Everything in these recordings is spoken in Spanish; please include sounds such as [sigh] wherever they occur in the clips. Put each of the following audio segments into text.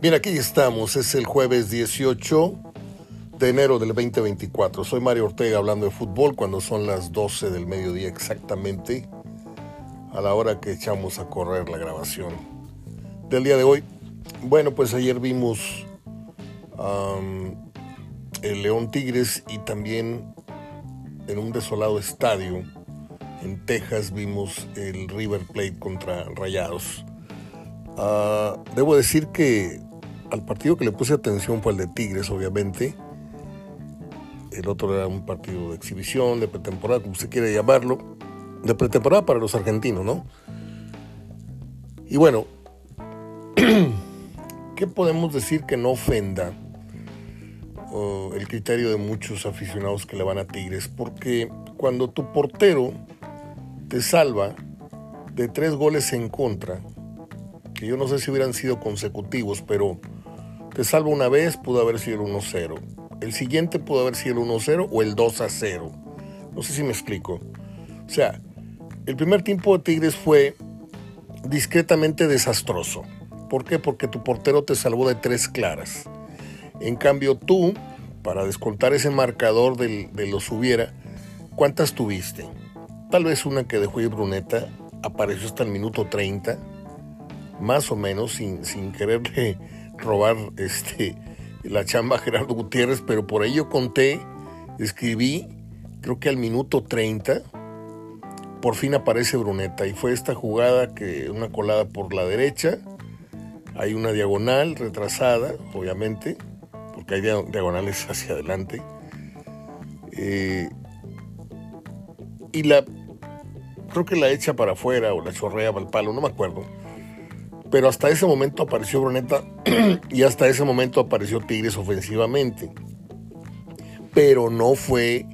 Bien, aquí estamos, es el jueves 18 de enero del 2024. Soy Mario Ortega hablando de fútbol cuando son las 12 del mediodía exactamente, a la hora que echamos a correr la grabación del día de hoy. Bueno, pues ayer vimos el León Tigres y también en un desolado estadio en Texas vimos el River Plate contra Rayados. Ah, debo decir que al partido que le puse atención fue el de Tigres, obviamente. El otro era un partido de exhibición, de pretemporada, como se quiere llamarlo. De pretemporada para los argentinos, ¿no? Y bueno, [clears throat] ¿qué podemos decir que no ofenda el criterio de muchos aficionados que le van a Tigres? Porque cuando tu portero te salva de tres goles en contra, que yo no sé si hubieran sido consecutivos, pero te salva una vez, pudo haber sido el 1-0. El siguiente pudo haber sido el 1-0 o el 2-0. No sé si me explico. O sea, el primer tiempo de Tigres fue discretamente desastroso. ¿Por qué? Porque tu portero te salvó de tres claras. En cambio tú, para descontar ese marcador de los hubiera, ¿cuántas tuviste? Tal vez una que dejó ir Bruneta, apareció hasta el minuto 30, más o menos, sin, sin quererle robar este, [laughs] la chamba a Gerardo Gutiérrez, pero por ahí yo conté, escribí, creo que al minuto 30, por fin aparece Bruneta y fue esta jugada que una colada por la derecha, hay una diagonal retrasada, obviamente, porque hay diagonales hacia adelante. Eh, y la creo que la echa para afuera o la chorrea para el palo, no me acuerdo. Pero hasta ese momento apareció Bruneta [clears throat] y hasta ese momento apareció Tigres ofensivamente. Pero no fue,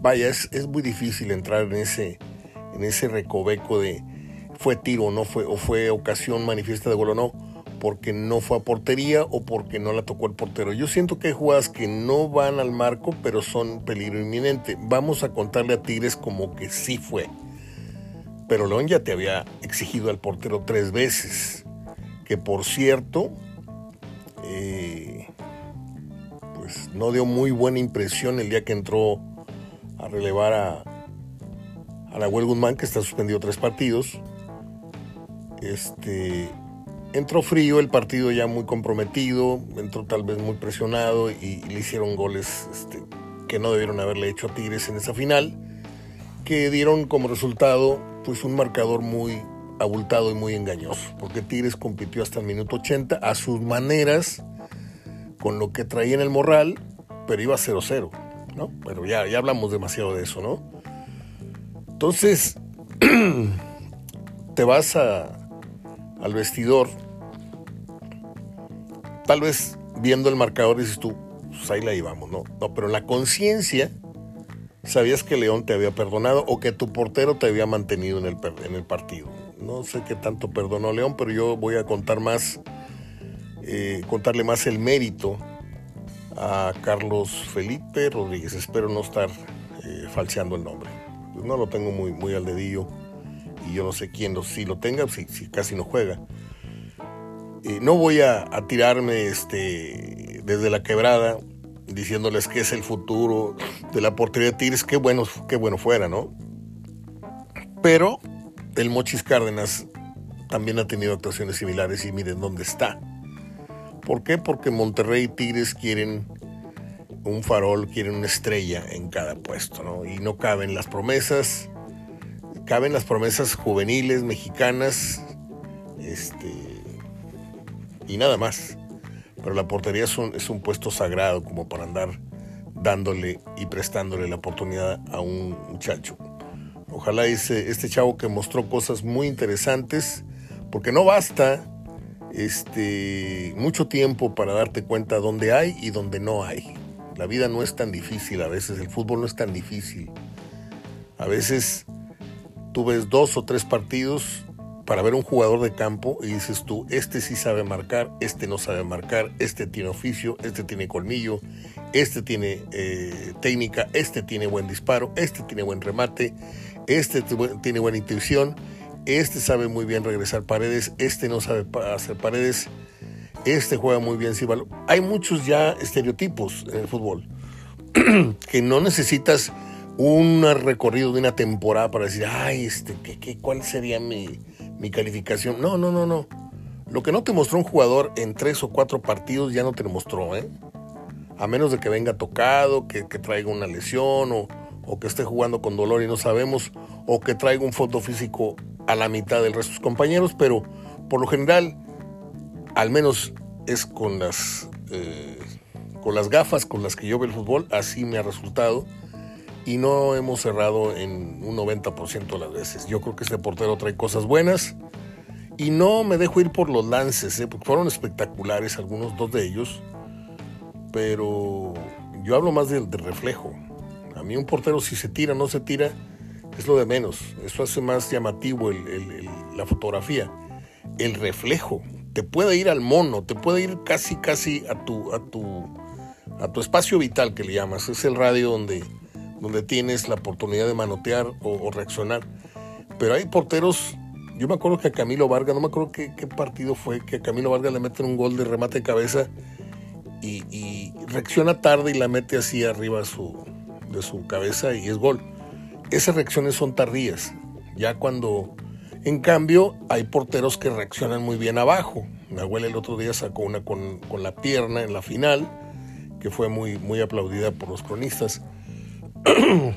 vaya, es, muy difícil entrar en ese, en ese recoveco de fue tiro no fue, o fue ocasión manifiesta de gol o no, porque no fue a portería o porque no la tocó el portero. Yo siento que hay jugadas que no van al marco, pero son peligro inminente. Vamos a contarle a Tigres como que sí fue pero León ya te había exigido al portero tres veces, que por cierto, eh, pues no dio muy buena impresión el día que entró a relevar a, a Nahuel Guzmán, que está suspendido tres partidos. Este, entró frío, el partido ya muy comprometido, entró tal vez muy presionado y, le hicieron goles este, que no debieron haberle hecho a Tigres en esa final, que dieron como resultado pues un marcador muy abultado y muy engañoso, porque Tigres compitió hasta el minuto 80 a sus maneras, con lo que traía en el morral, pero iba 0-0, ¿no? Pero ya, ya hablamos demasiado de eso, ¿no? Entonces, [clears throat] te vas a, al vestidor, tal vez viendo el marcador dices tú, pues ahí la íbamos, ¿no? No, pero la conciencia sabías que León te había perdonado o que tu portero te había mantenido en el, en el partido. No sé qué tanto perdonó León, pero yo voy a contar más, eh, contarle más el mérito a Carlos Felipe Rodríguez. Espero no estar eh, falseando el nombre. No lo tengo muy, muy al dedillo y yo no sé quién lo, si lo tenga, si, si casi no juega. Eh, no voy a, a, tirarme este, desde la quebrada diciéndoles que es el futuro de la portería de Tigres, qué bueno, qué bueno fuera, ¿no? Pero el Mochis Cárdenas también ha tenido actuaciones similares y miren dónde está. ¿Por qué? Porque Monterrey y Tigres quieren un farol, quieren una estrella en cada puesto, ¿no? Y no caben las promesas, caben las promesas juveniles mexicanas, este, y nada más pero la portería es un, es un puesto sagrado como para andar dándole y prestándole la oportunidad a un muchacho. Ojalá ese, este chavo que mostró cosas muy interesantes, porque no basta este, mucho tiempo para darte cuenta dónde hay y dónde no hay. La vida no es tan difícil, a veces el fútbol no es tan difícil. A veces tú ves dos o tres partidos para ver un jugador de campo y dices tú, este sí sabe marcar, este no sabe marcar, este tiene oficio, este tiene colmillo, este tiene eh, técnica, este tiene buen disparo, este tiene buen remate, este tiene buena intuición, este sabe muy bien regresar paredes, este no sabe hacer paredes. este juega muy bien. Hay muchos ya estereotipos en el fútbol [clears throat] que no necesitas un recorrido de una temporada para decir, ay, este, ¿qué, qué, cuál sería mi, mi calificación? No, no, no, no. Lo que no te mostró un jugador en tres o cuatro partidos ya no te lo mostró, ¿eh? A menos de que venga tocado, que, traiga una lesión o, o, que esté jugando con dolor y no sabemos, o que traiga un foto físico a la mitad del resto de sus compañeros, pero por lo general, al menos es con las, eh, con las gafas con las que yo veo el fútbol, así me ha resultado y no hemos cerrado en un 90% de las veces. Yo creo que este portero trae cosas buenas y no me dejo ir por los lances, ¿eh? porque fueron espectaculares algunos, dos de ellos, pero yo hablo más del, reflejo. A mí un portero si se tira no se tira es lo de menos, eso hace más llamativo la fotografía. El reflejo te puede ir al mono, te puede ir casi casi a tu, a tu, a tu espacio vital que le llamas, es el radio donde donde tienes la oportunidad de manotear o, reaccionar. Pero hay porteros, yo me acuerdo que a Camilo Vargas, no me acuerdo qué, partido fue, que a Camilo Vargas le meten un gol de remate de cabeza y, reacciona tarde y la mete así arriba su, de su cabeza y es gol. Esas reacciones son tardías, ya cuando... En cambio, hay porteros que reaccionan muy bien abajo. Mi abuela el otro día sacó una con, con la pierna en la final, que fue muy, muy aplaudida por los cronistas. [clears throat]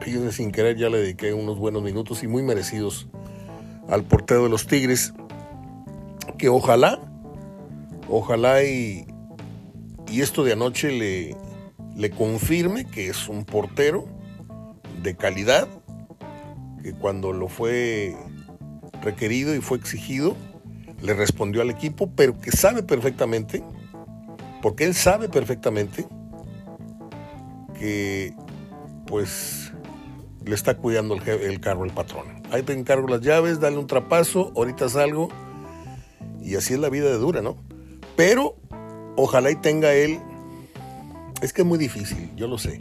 Fíjense, sin querer ya le dediqué unos buenos minutos y muy merecidos al portero de los Tigres, que ojalá, ojalá y, y esto de anoche le, le confirme que es un portero de calidad, que cuando lo fue requerido y fue exigido, le respondió al equipo, pero que sabe perfectamente, porque él sabe perfectamente que pues le está cuidando el, carro el patrón. Ahí te encargo las llaves, dale un trapazo, ahorita salgo. Y así es la vida de dura, ¿no? Pero ojalá y tenga él... Es que es muy difícil, yo lo sé.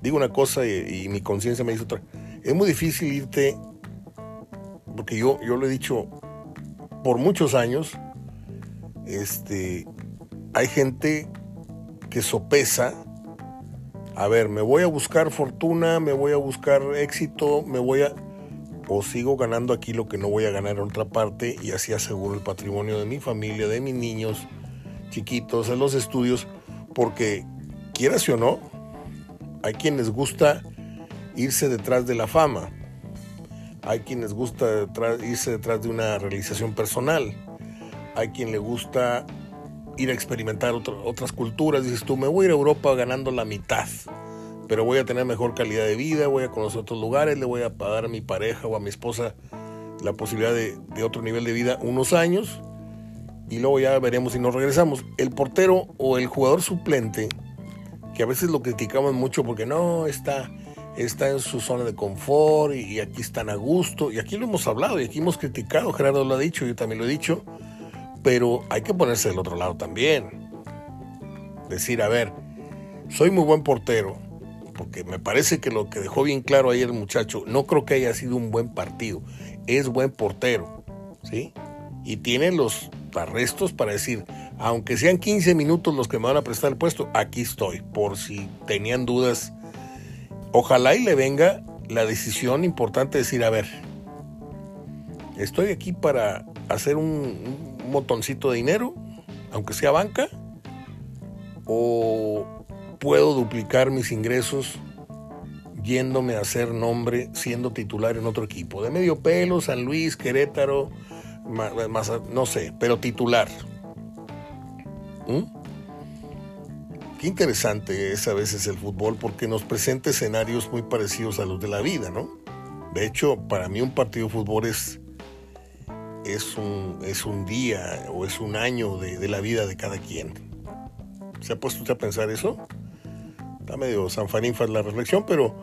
Digo una cosa y, mi conciencia me dice otra. Es muy difícil irte, porque yo, yo lo he dicho por muchos años, este, hay gente que sopesa a ver, me voy a buscar fortuna, me voy a buscar éxito, me voy a... o sigo ganando aquí lo que no voy a ganar en otra parte y así aseguro el patrimonio de mi familia, de mis niños chiquitos, de los estudios, porque quieras o no, hay quienes gusta irse detrás de la fama, hay quienes gusta irse detrás de una realización personal, hay quien le gusta ir a experimentar otras culturas. Dices tú, me voy a ir a Europa ganando la mitad, pero voy a tener mejor calidad de vida, voy a conocer otros lugares, le voy a pagar a mi pareja o a mi esposa la posibilidad de, otro nivel de vida unos años y luego ya veremos si nos regresamos. El portero o el jugador suplente, que a veces lo criticamos mucho porque no está, está en su zona de confort y, y aquí están a gusto, y aquí lo hemos hablado y aquí hemos criticado, Gerardo lo ha dicho, yo también lo he dicho pero hay que ponerse del otro lado también. Decir, a ver, soy muy buen portero, porque me parece que lo que dejó bien claro ayer el muchacho, no creo que haya sido un buen partido, es buen portero, ¿sí? Y tiene los arrestos para decir, aunque sean 15 minutos los que me van a prestar el puesto, aquí estoy, por si tenían dudas. Ojalá y le venga la decisión importante de decir, a ver, estoy aquí para hacer un, un montoncito de dinero, aunque sea banca, o puedo duplicar mis ingresos yéndome a hacer nombre siendo titular en otro equipo, de medio pelo, San Luis, Querétaro, no sé, pero titular. ¿Mm? Qué interesante es a veces el fútbol porque nos presenta escenarios muy parecidos a los de la vida, ¿no? De hecho, para mí un partido de fútbol es es un, es un día o es un año de, la vida de cada quien. ¿Se ha puesto usted a pensar eso? Está medio sanfarinfa la reflexión, pero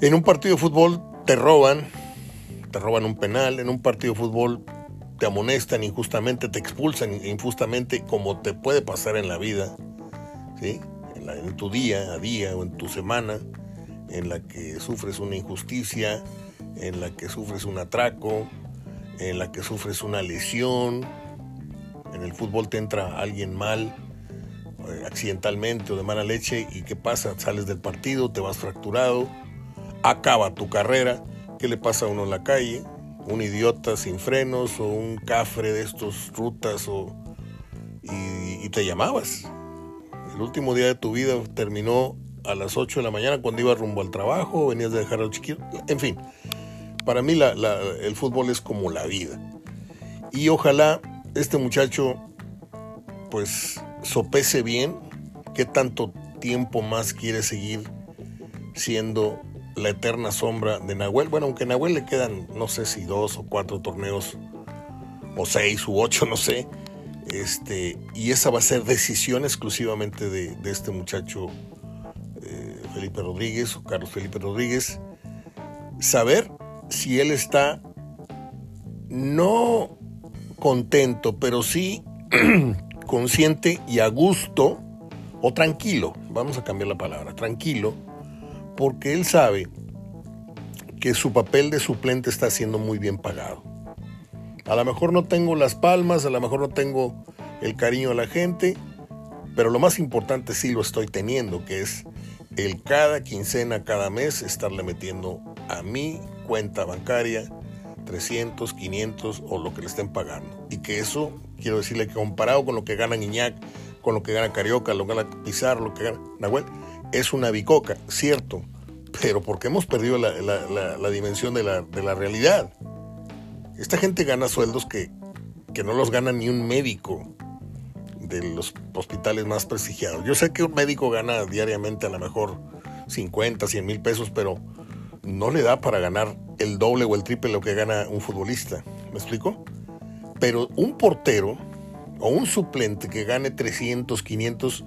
en un partido de fútbol te roban, te roban un penal, en un partido de fútbol te amonestan injustamente, te expulsan injustamente, como te puede pasar en la vida, ¿sí? en tu día a día o en tu semana, en la que sufres una injusticia, en la que sufres un atraco, en la que sufres una lesión, En el fútbol te entra alguien mal, eh, accidentalmente o de mala leche, y ¿qué pasa? Sales del partido, te vas fracturado, acaba tu carrera. ¿Qué le pasa a uno en la calle? Un idiota sin frenos o un cafre de estos rutas o, y, te llamabas. El último día de tu vida terminó a las 8 de la mañana cuando ibas rumbo al trabajo, venías de dejar al chiquito, en fin. Para mí el fútbol es como la vida. Y ojalá este muchacho pues sopese bien qué tanto tiempo más quiere seguir siendo la eterna sombra de Nahuel. Bueno, aunque Nahuel le quedan no sé si dos o cuatro torneos o seis u ocho, no sé. Este, y esa va a ser decisión exclusivamente de, este muchacho eh, Felipe Rodríguez o Carlos Felipe Rodríguez. Saber si él está no contento, pero sí [clears throat] consciente y a gusto o tranquilo, vamos a cambiar la palabra, tranquilo, porque él sabe que su papel de suplente está siendo muy bien pagado. A lo mejor no tengo las palmas, a lo mejor no tengo el cariño de la gente, pero lo más importante sí lo estoy teniendo, que es el cada quincena, cada mes, estarle metiendo a mi cuenta bancaria 300, 500 o lo que le estén pagando. Y que eso, quiero decirle que comparado con lo que gana Iñak, con lo que gana Carioca, lo que gana Pizarro, lo que gana Nahuel, es una bicoca, cierto, pero porque hemos perdido la, dimensión de la, de la, realidad. Esta gente gana sueldos que, que no los gana ni un médico de los hospitales más prestigiados. Yo sé que un médico gana diariamente a lo mejor 50, 100 mil pesos, pero no le da para ganar el doble o el triple lo que gana un futbolista. ¿Me explico? Pero un portero o un suplente que gane 300, 500,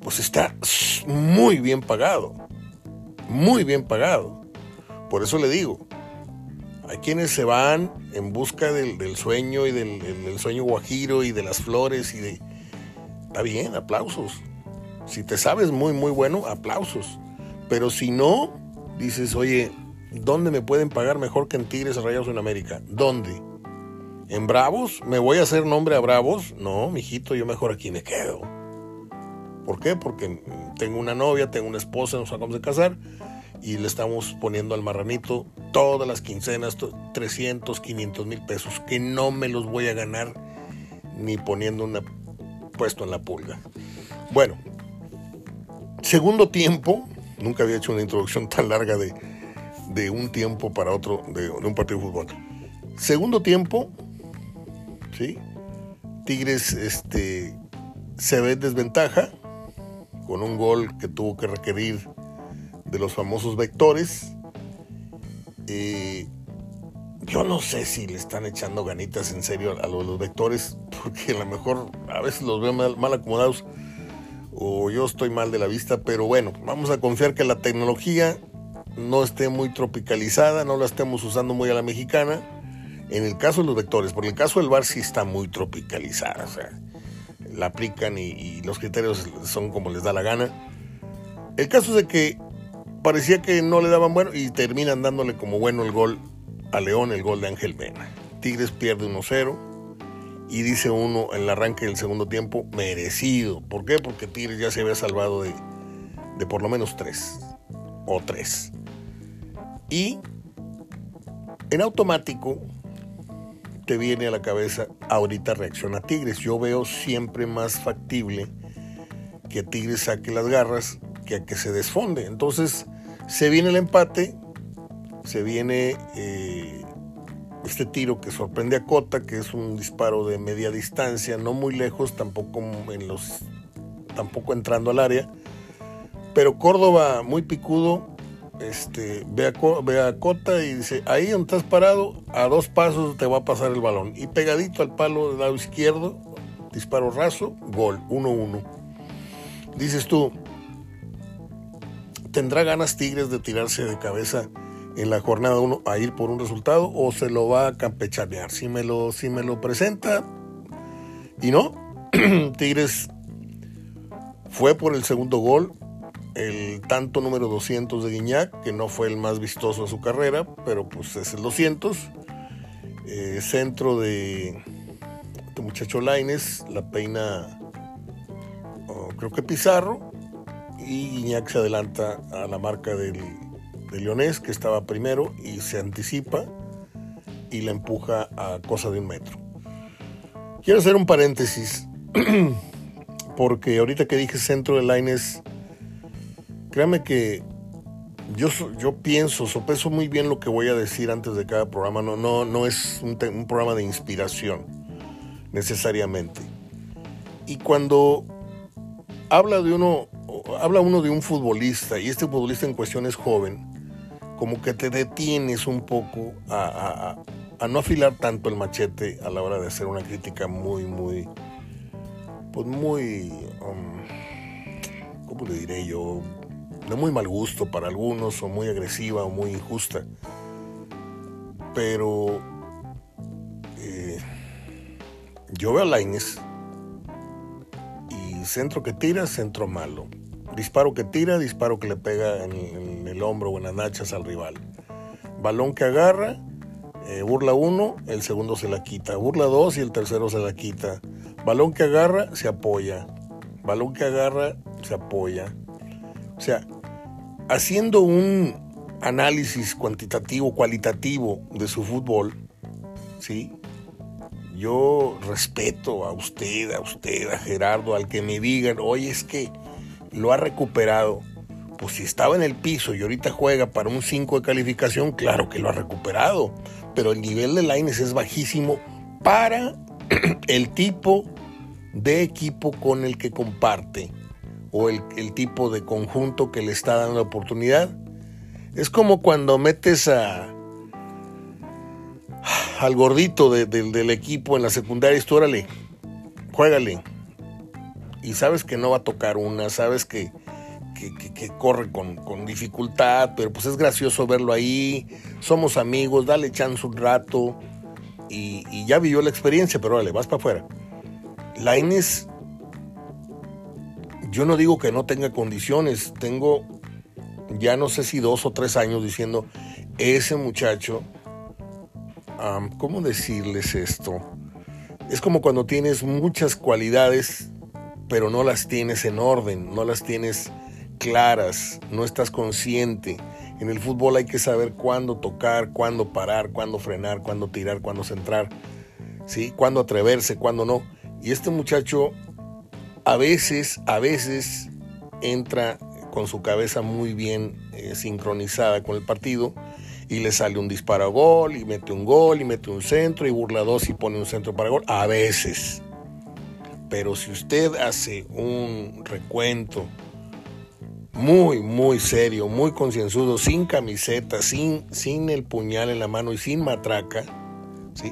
pues está muy bien pagado. Muy bien pagado. Por eso le digo, hay quienes se van en busca del, sueño y del, del, sueño guajiro y de las flores y de... Está bien, aplausos. Si te sabes muy, muy bueno, aplausos. Pero si no, dices, oye, ¿dónde me pueden pagar mejor que en Tigres Rayados en América? ¿Dónde? ¿En Bravos? ¿Me voy a hacer nombre a Bravos? No, mijito, yo mejor aquí me quedo. ¿Por qué? Porque tengo una novia, tengo una esposa, nos acabamos de casar y le estamos poniendo al marranito todas las quincenas, 300, 500 mil pesos, que no me los voy a ganar ni poniendo un puesto en la pulga. Bueno, segundo tiempo, nunca había hecho una introducción tan larga de, de un tiempo para otro, de, un partido de fútbol. Segundo tiempo, ¿sí? Tigres este, se ve en desventaja con un gol que tuvo que requerir de los famosos vectores. Eh, yo no sé si le están echando ganitas en serio a los, vectores, [laughs] porque a lo mejor a veces los veo mal acomodados o yo estoy mal de la vista, pero bueno, vamos a confiar que la tecnología no esté muy tropicalizada, no la estemos usando muy a la mexicana. En el caso de los vectores, por el caso del bar sí está muy tropicalizada, o sea, la aplican y, los criterios son como les da la gana. El caso es de que parecía que no le daban bueno y terminan dándole como bueno el gol a León, el gol de Ángel Mena. Tigres pierde 1-0 y dice uno en el arranque del segundo tiempo, merecido. ¿Por qué? Porque Tigres ya se había salvado de, de por lo menos tres o tres. Y en automático te viene a la cabeza, ahorita reacciona Tigres. Yo veo siempre más factible que Tigres saque las garras que a que se desfonde. Entonces se viene el empate, se viene eh, este tiro que sorprende a Cota, que es un disparo de media distancia, no muy lejos, tampoco en los tampoco entrando al área. Pero Córdoba muy picudo, este, ve, a, Cota y dice, ahí donde estás parado, a dos pasos te va a pasar el balón. Y pegadito al palo del lado izquierdo, disparo raso, gol, 1-1. Dices tú, ¿tendrá ganas Tigres de tirarse de cabeza en la jornada 1 a ir por un resultado o se lo va a campechanear. Si me lo, si me lo presenta y no, [clears throat] Tigres fue por el segundo gol, el tanto número 200 de Guiñac, que no fue el más vistoso de su carrera, pero pues es el 200. Eh, centro de este muchacho Laines, la peina, oh, creo que Pizarro, y Guiñac se adelanta a la marca del, del Leonés, que estaba primero, y se anticipa y la empuja a cosa de un metro. Quiero hacer un paréntesis, [clears throat] porque ahorita que dije centro de Laines, créame que yo, yo pienso, sopeso muy bien lo que voy a decir antes de cada programa. No, no, no es un, un programa de inspiración, necesariamente. Y cuando habla de uno, habla uno de un futbolista, y este futbolista en cuestión es joven, como que te detienes un poco a, no afilar tanto el machete a la hora de hacer una crítica muy, muy, pues muy, um, ¿cómo le diré yo? de muy mal gusto para algunos, o muy agresiva, o muy injusta. Pero eh, yo veo a Laines y centro que tira, centro malo. Disparo que tira, disparo que le pega en, el hombro o en las nachas al rival. Balón que agarra, eh, burla uno, el segundo se la quita. Burla dos y el tercero se la quita. Balón que agarra, se apoya. Balón que agarra, se apoya. O sea, haciendo un análisis cuantitativo, cualitativo de su fútbol, ¿sí? Yo respeto a usted, a usted, a Gerardo, al que me digan, oye, es que lo ha recuperado. Pues si estaba en el piso y ahorita juega para un 5 de calificación, claro que lo ha recuperado. Pero el nivel de Laines es bajísimo para [clears throat] el tipo de equipo con el que comparte o el, tipo de conjunto que le está dando la oportunidad. Es como cuando metes a al gordito del equipo en la secundaria tú, órale, juégale. Y sabes que no va a tocar una, sabes que, que, corre con, con, dificultad, pero pues es gracioso verlo ahí, somos amigos, dale chance un rato. Y, y ya vivió la experiencia, pero órale, vas para afuera. Laines yo no digo que no tenga condiciones, tengo ya no sé si dos o tres años diciendo, ese muchacho, ¿cómo decirles esto? Es como cuando tienes muchas cualidades, pero no las tienes en orden, no las tienes claras, no estás consciente. En el fútbol hay que saber cuándo tocar, cuándo parar, cuándo frenar, cuándo tirar, cuándo centrar, ¿sí? cuándo atreverse, cuándo no. Y este muchacho a veces, a veces entra con su cabeza muy bien eh, sincronizada con el partido y le sale un disparo a gol y mete un gol y mete un centro y burla dos y pone un centro para gol. A veces. Pero si usted hace un recuento muy, muy serio, muy concienzudo, sin camiseta, sin, sin el puñal en la mano y sin matraca,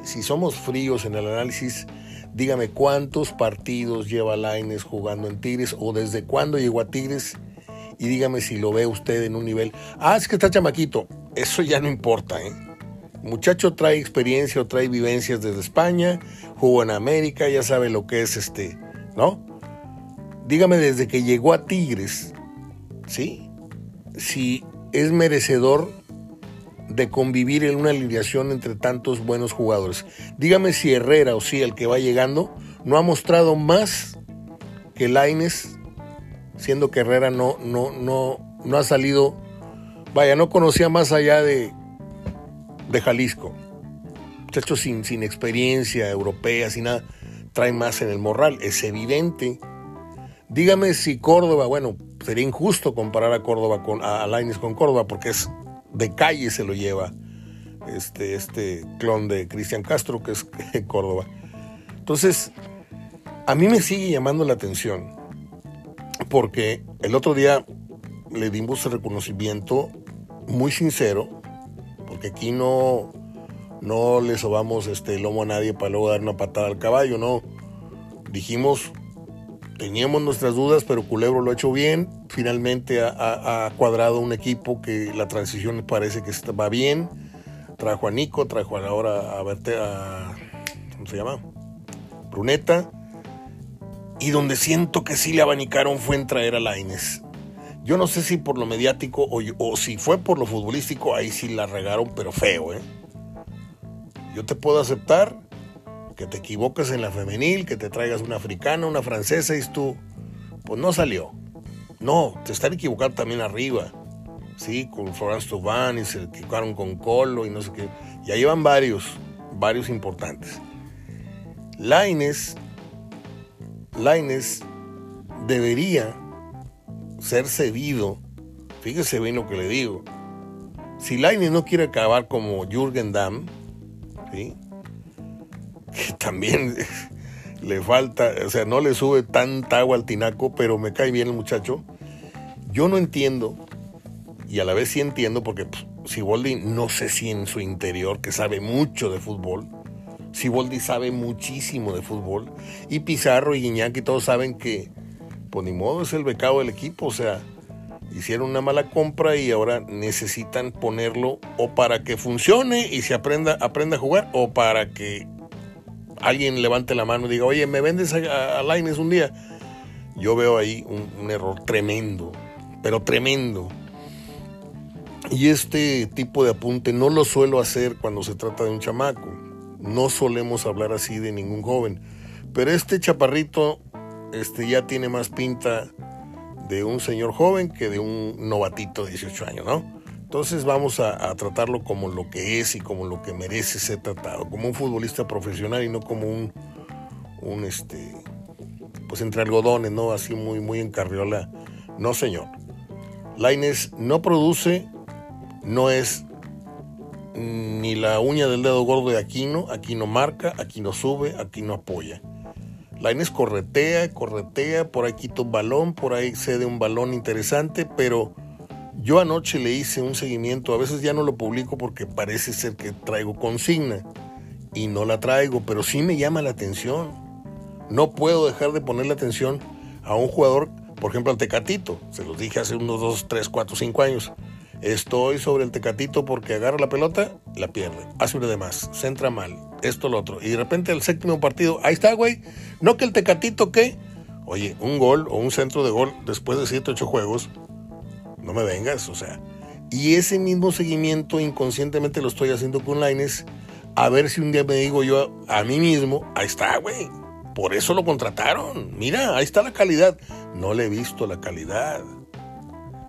si somos fríos en el análisis, Dígame cuántos partidos lleva Laines jugando en Tigres o desde cuándo llegó a Tigres y dígame si lo ve usted en un nivel. Ah, es que está chamaquito. Eso ya no importa, ¿eh? Muchacho trae experiencia o trae vivencias desde España, jugó en América, ya sabe lo que es este, ¿no? Dígame desde que llegó a Tigres, ¿sí? Si es merecedor de convivir en una alineación entre tantos buenos jugadores. Dígame si Herrera o si el que va llegando no ha mostrado más que Laines, siendo que Herrera no, no, no, no ha salido, vaya, no conocía más allá de, de Jalisco. Muchachos sin, sin experiencia europea, sin nada, trae más en el morral, es evidente. Dígame si Córdoba, bueno, sería injusto comparar a Córdoba con a con Córdoba porque es de calle se lo lleva este, este clon de Cristian Castro, que es [laughs] Córdoba. Entonces, a mí me sigue llamando la atención, porque el otro día le dimos el reconocimiento muy sincero, porque aquí no, no le sobamos este lomo a nadie para luego dar una patada al caballo, no. Dijimos teníamos nuestras dudas, pero Culebro lo ha hecho bien. Finalmente ha, cuadrado un equipo que la transición parece que va bien. Trajo a Nico, trajo ahora a verte a. ¿Cómo se llama? Bruneta. Y donde siento que sí le abanicaron fue en traer a Laines. Yo no sé si por lo mediático o, o, si fue por lo futbolístico, ahí sí la regaron, pero feo, ¿eh? Yo te puedo aceptar que te equivocas en la femenil, que te traigas una africana, una francesa y tú, pues no salió. No, te están equivocando también arriba. Sí, con Florence Tubán y se equivocaron con Colo y no sé qué. Y ahí van varios, varios importantes. Laines, Laines debería ser cedido. Fíjese bien lo que le digo. Si Laines no quiere acabar como Jürgen Damm, ¿sí? que [laughs] también le falta, o sea, no le sube tanta agua al tinaco, pero me cae bien el muchacho. Yo no entiendo, y a la vez sí entiendo, porque pues, Siboldi no sé si en su interior, que sabe mucho de fútbol, Siboldi sabe muchísimo de fútbol, y Pizarro y y todos saben que, ni modo, es el becado del equipo, o sea, hicieron una mala compra y ahora necesitan ponerlo o para que funcione y se aprenda, aprenda a jugar, o para que alguien levante la mano y diga, oye, ¿me vendes a, a Laines un día? Yo veo ahí un, un, error tremendo, pero tremendo. Y este tipo de apunte no lo suelo hacer cuando se trata de un chamaco. No solemos hablar así de ningún joven. Pero este chaparrito este, ya tiene más pinta de un señor joven que de un novatito de 18 años, ¿no? Entonces vamos a, tratarlo como lo que es y como lo que merece ser tratado, como un futbolista profesional y no como un, un este, pues entre algodones, ¿no? Así muy, muy en carriola. No, señor. Laines no produce, no es ni la uña del dedo gordo de Aquino, Aquino marca, Aquino sube, Aquino apoya. Laines corretea, corretea, por ahí quita un balón, por ahí cede un balón interesante, pero yo anoche le hice un seguimiento, a veces ya no lo publico porque parece ser que traigo consigna y no la traigo, pero sí me llama la atención. No puedo dejar de ponerle atención a un jugador, por ejemplo al Tecatito, se los dije hace unos 2, 3, 4, 5 años. Estoy sobre el Tecatito porque agarra la pelota, la pierde, hace una de más, se entra mal, esto, lo otro. Y de repente el séptimo partido, ahí está, güey. No que el Tecatito, ¿qué? Oye, un gol o un centro de gol después de 7, 8 juegos, no me vengas, o sea. Y ese mismo seguimiento inconscientemente lo estoy haciendo con Laines. A ver si un día me digo yo a mí mismo, ahí está, güey. Por eso lo contrataron. Mira, ahí está la calidad. No le he visto la calidad.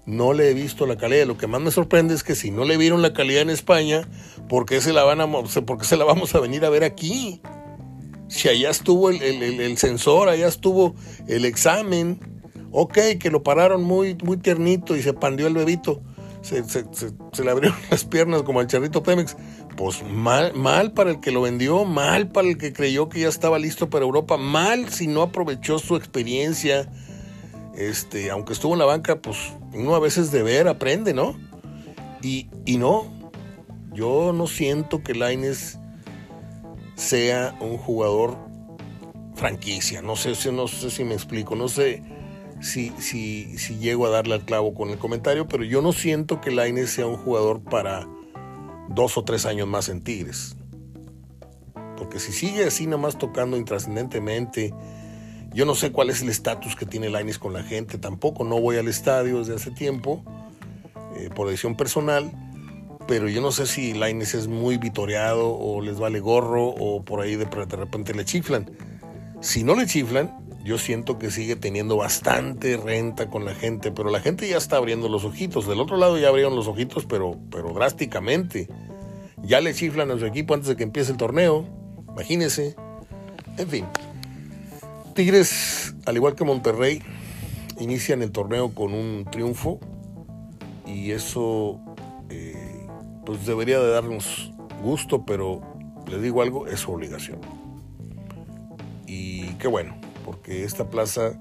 No le he visto la calidad. Lo que más me sorprende es que si no le vieron la calidad en España, ¿por qué se la, van a, por qué se la vamos a venir a ver aquí? Si allá estuvo el, el, el, sensor, allá estuvo el examen, Ok, que lo pararon muy, muy tiernito y se pandió el bebito. Se, se, se, se, le abrieron [laughs] las piernas como al charrito Pemex. Pues mal, mal para el que lo vendió, mal para el que creyó que ya estaba listo para Europa, mal si no aprovechó su experiencia. Este, aunque estuvo en la banca, pues uno a veces de ver aprende, ¿no? Y, y no, yo no siento que Laines sea un jugador franquicia. No sé, no sé si me explico, no sé si, si, si llego a darle al clavo con el comentario, pero yo no siento que Lainez sea un jugador para dos o tres años más en Tigres. Porque si sigue así nomás tocando intrascendentemente, yo no sé cuál es el estatus que tiene Lainez con la gente, tampoco no voy al estadio desde hace tiempo, eh, por decisión personal, pero yo no sé si Lainez es muy vitoreado o les vale gorro o por ahí de, de repente le chiflan. Si no le chiflan, yo siento que sigue teniendo bastante renta con la gente, pero la gente ya está abriendo los ojitos. Del otro lado ya abrieron los ojitos, pero, pero drásticamente. Ya le chiflan a su equipo antes de que empiece el torneo. Imagínense. En fin. Tigres, al igual que Monterrey, inician el torneo con un triunfo. Y eso, eh, pues debería de darnos gusto, pero les digo algo, es su obligación. Y qué bueno porque esta plaza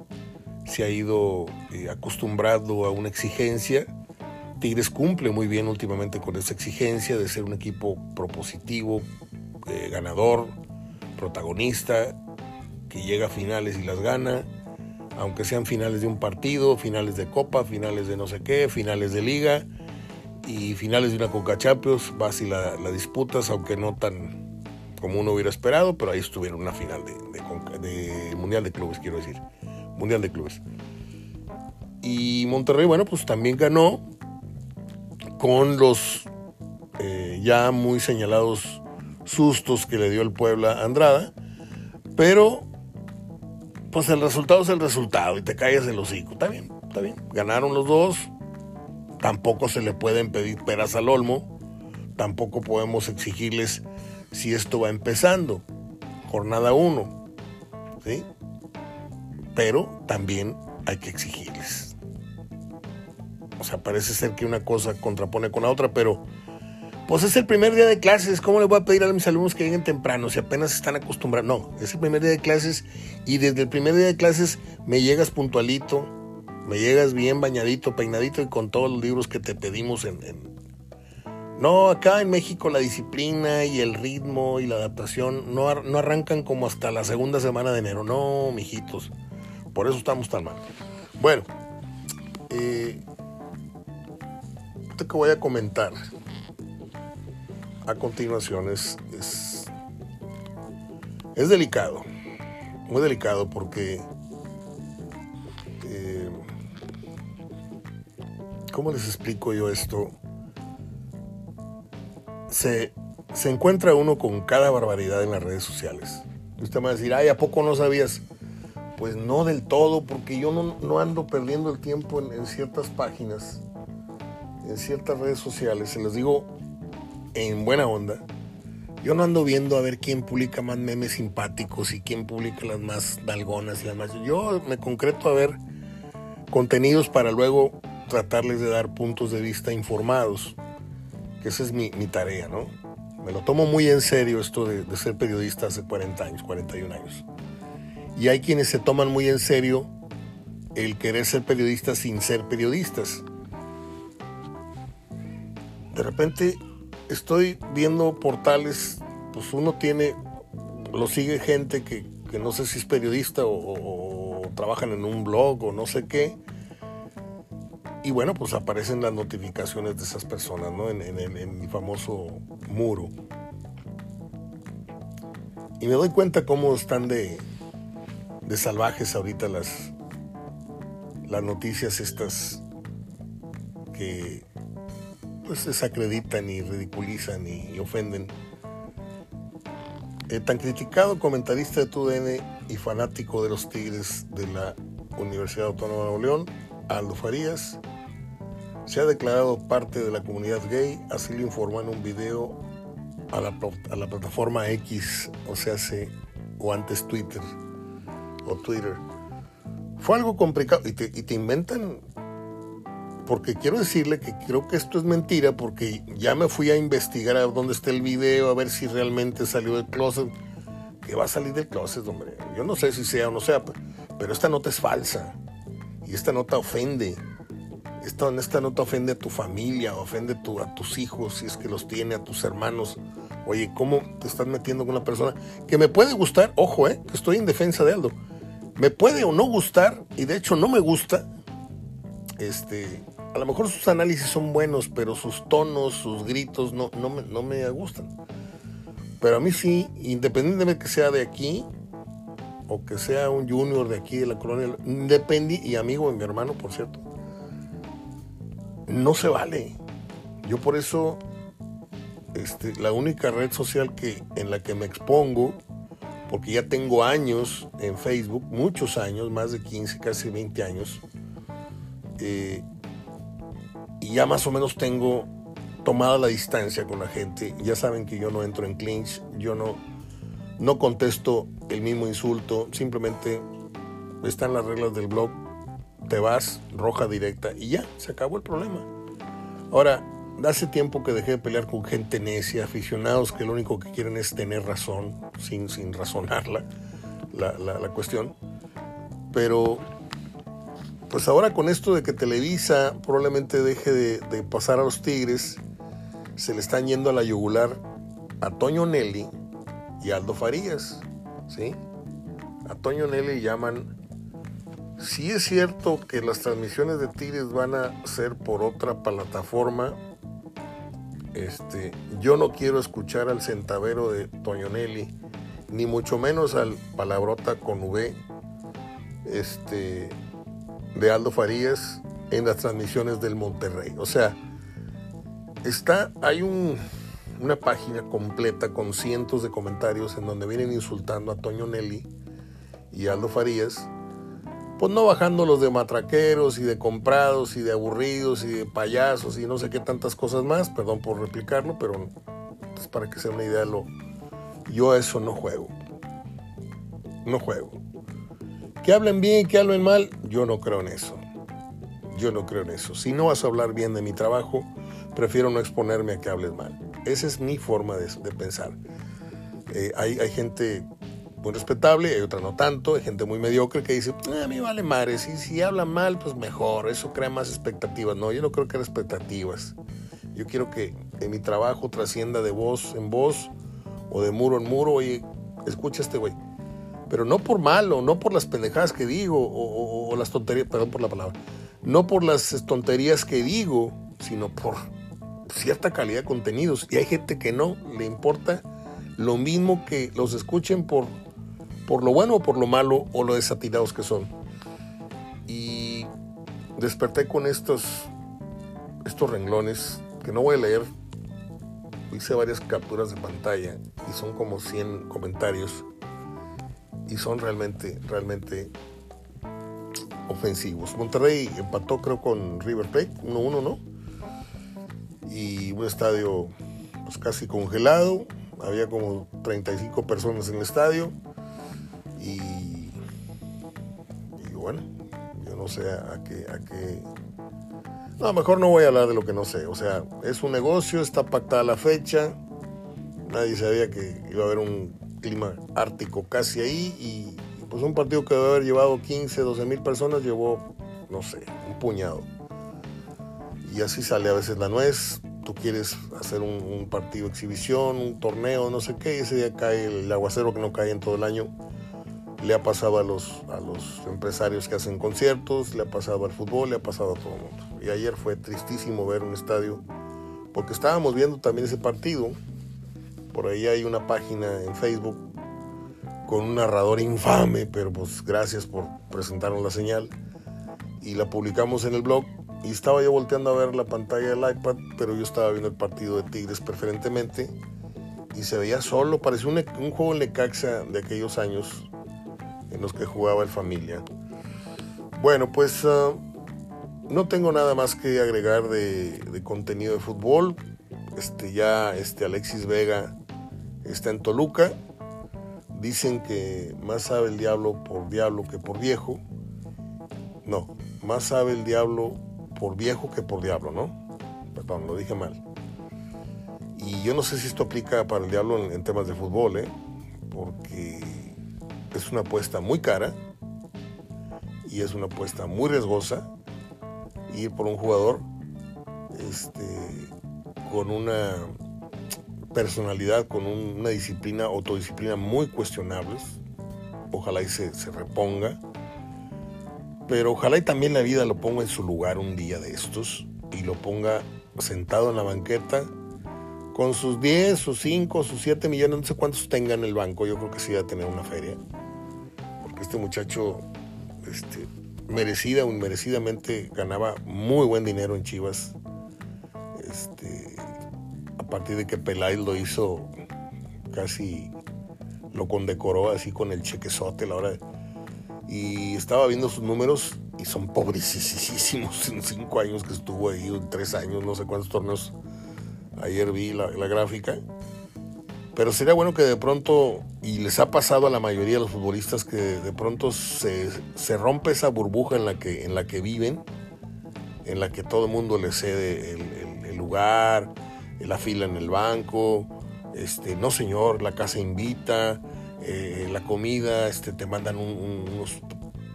se ha ido eh, acostumbrado a una exigencia. Tigres cumple muy bien últimamente con esa exigencia de ser un equipo propositivo, ganador, protagonista, que llega a finales y las gana, aunque sean finales de un partido, finales de copa, finales de no sé qué, finales de liga y finales de una Coca Champions, vas y la, disputas, aunque no tan como uno hubiera esperado, pero ahí estuvieron una final de, Mundial de Clubes, quiero decir. Mundial de Clubes. Y Monterrey, bueno, pues también ganó con los eh, ya muy señalados sustos que le dio el Puebla a Andrada. Pero, pues el resultado es el resultado y te callas el hocico. Está bien, está bien. Ganaron los dos. Tampoco se le pueden pedir peras al olmo. Tampoco podemos exigirles si esto va empezando. Jornada 1. ¿Sí? Pero también hay que exigirles. O sea, parece ser que una cosa contrapone con la otra, pero pues es el primer día de clases. ¿Cómo le voy a pedir a mis alumnos que lleguen temprano si apenas están acostumbrados? No, es el primer día de clases y desde el primer día de clases me llegas puntualito, me llegas bien bañadito, peinadito y con todos los libros que te pedimos en, No, acá en México la disciplina y el ritmo y la adaptación no, no arrancan como hasta la segunda semana de enero. No, mijitos. Por eso estamos tan mal. Bueno, eh, que voy a comentar a continuación es, es, delicado, muy delicado porque, eh, ¿cómo les explico yo esto? Se, se encuentra uno con cada barbaridad en las redes sociales. Usted me va a decir, ay, ¿a poco no sabías? Pues no del todo, porque yo no, ando perdiendo el tiempo en, en, ciertas páginas, en ciertas redes sociales. Se les digo en buena onda. Yo no ando viendo a ver quién publica más memes simpáticos y quién publica las más dalgonas y las más... Yo me concreto a ver contenidos para luego tratarles de dar puntos de vista informados, que esa es mi, tarea, ¿no? Me lo tomo muy en serio esto de, de, ser periodista hace 40 años, 41 años. Y hay quienes se toman muy en serio el querer ser periodistas sin ser periodistas. De repente estoy viendo portales, pues uno tiene, lo sigue gente que, no sé si es periodista o, trabajan en un blog o no sé qué. Y bueno, pues aparecen las notificaciones de esas personas, ¿no? En, mi famoso muro. Y me doy cuenta cómo están de, de salvajes ahorita las, las noticias estas que pues desacreditan y ridiculizan y, ofenden. El tan criticado comentarista de TUDN y fanático de los Tigres de la Universidad Autónoma de Nuevo León, Aldo Farías, se ha declarado parte de la comunidad gay, así lo informó en un video a la, plataforma X, o sea, hace, o antes Twitter, o Twitter. Fue algo complicado, y te, y te inventan porque quiero decirle que creo que esto es mentira, porque ya me fui a investigar a dónde está el video, a ver si realmente salió del closet. Que va a salir del closet, hombre. Yo no sé si sea o no sea, pero esta nota es falsa. Y esta nota ofende. Esta, esta nota ofende a tu familia, ofende a tus hijos, si es que los tiene, a tus hermanos. Oye, ¿cómo te estás metiendo con una persona que me puede gustar? Ojo, eh, que estoy en defensa de Aldo. Me puede o no gustar, y de hecho no me gusta, este, a lo mejor sus análisis son buenos, pero sus tonos, sus gritos no, no, me, no me gustan. Pero a mí sí, independientemente que sea de aquí o que sea un junior de aquí de la colonia, independiente y amigo de mi hermano, por cierto, no se vale. Yo por eso, este, la única red social que, en la que me expongo, porque ya tengo años en Facebook, muchos años, más de 15, casi 20 años, eh, y ya más o menos tengo tomada la distancia con la gente. Ya saben que yo no entro en clinch, yo no, no contesto el mismo insulto, simplemente están las reglas del blog, te vas, roja directa y ya, se acabó el problema. Ahora, hace tiempo que dejé de pelear con gente necia, aficionados que lo único que quieren es tener razón, sin, sin razonarla la, la, la cuestión. Pero pues ahora con esto de que Televisa probablemente deje de, pasar a los Tigres, se le están yendo a la yugular a Toño Nelly y Aldo Farías, ¿sí? A Toño Nelly llaman, si es cierto que las transmisiones de Tigres van a ser por otra plataforma, este, yo no quiero escuchar al centavero de Toño Nelly, ni mucho menos al palabrota con V, este, de Aldo Farías en las transmisiones del Monterrey. O sea, está, hay un, una página completa con cientos de comentarios en donde vienen insultando a Toño Nelly y Aldo Farías, pues no bajando los de matraqueros y de comprados y de aburridos y de payasos y no sé qué tantas cosas más, perdón por replicarlo, pero es para que sea una idea lo yo a eso no juego. No juego. Que hablen bien, que hablen mal, yo no creo en eso. Yo no creo en eso. Si no vas a hablar bien de mi trabajo, prefiero no exponerme a que hables mal. Esa es mi forma de, pensar. Eh, hay, hay, gente muy respetable, hay otra no tanto, hay gente muy mediocre que dice, ah, a mí vale madre, si, si hablan mal, pues mejor, eso crea más expectativas. No, yo no creo que haya expectativas. Yo quiero que, que mi trabajo trascienda de voz en voz o de muro en muro, oye, escucha este güey pero no por malo, no por las pendejadas que digo o, las tonterías, perdón por la palabra, no por las tonterías que digo, sino por cierta calidad de contenidos. Y hay gente que no le importa lo mismo que los escuchen por, por lo bueno o por lo malo o lo desatinados que son. Y desperté con estos, estos renglones que no voy a leer. Hice varias capturas de pantalla y son como 100 comentarios y son realmente, realmente ofensivos. Monterrey empató creo con River Plate, 1-1, ¿no? Y un estadio pues casi congelado, había como 35 personas en el estadio. Y, bueno, yo no sé a qué, a qué... No, mejor no voy a hablar de lo que no sé, o sea, es un negocio, está pactada la fecha, nadie sabía que iba a haber un clima ártico casi ahí y, pues un partido que debe haber llevado 15, 12 mil personas llevó, no sé, un puñado. Y así sale a veces la nuez, tú quieres hacer un, partido exhibición, un torneo, no sé qué, y ese día cae el aguacero que no cae en todo el año. Le ha pasado a los, a los empresarios que hacen conciertos, le ha pasado al fútbol, le ha pasado a todo el mundo. Y ayer fue tristísimo ver un estadio, porque estábamos viendo también ese partido, por ahí hay una página en Facebook con un narrador infame, pero pues gracias por presentarnos la señal. Y la publicamos en el blog. Y estaba yo volteando a ver la pantalla del iPad, pero yo estaba viendo el partido de Tigres preferentemente. Y se veía solo, parecía un, juego en Lecaxa de aquellos años en los que jugaba el familia. Bueno, pues ah, no tengo nada más que agregar de, de contenido de fútbol. Este, ya este Alexis Vega está en Toluca. Dicen que más sabe el diablo por diablo que por viejo. No, más sabe el diablo por viejo que por diablo, ¿no? Perdón, lo dije mal. Y yo no sé si esto aplica para el diablo en, temas de fútbol, ¿eh? Porque es una apuesta muy cara y es una apuesta muy riesgosa ir por un jugador este, con una personalidad, con una disciplina, autodisciplina muy cuestionables. Ojalá y se, se reponga. Pero ojalá y también la vida lo ponga en su lugar un día de estos y lo ponga sentado en la banqueta con sus 10, sus 5, sus 7 millones, no sé cuántos tenga en el banco. Yo creo que sí va a tener una feria. Porque este muchacho, este, merecida o inmerecidamente, ganaba muy buen dinero en Chivas. Este, partir de que Peláez lo hizo, casi lo condecoró así con el chequezote la hora. Y estaba viendo sus números y son pobrecísimos [laughs] en cinco años que estuvo ahí, en tres años, no sé cuántos torneos. Ayer vi la, gráfica. Pero sería bueno que de pronto, y les ha pasado a la mayoría de los futbolistas, que de pronto se, se rompe esa burbuja en la, que, en la que viven, en la que todo el mundo le cede el, el lugar, la fila en el banco, este, no señor, la casa invita, eh, la comida, este, te mandan unos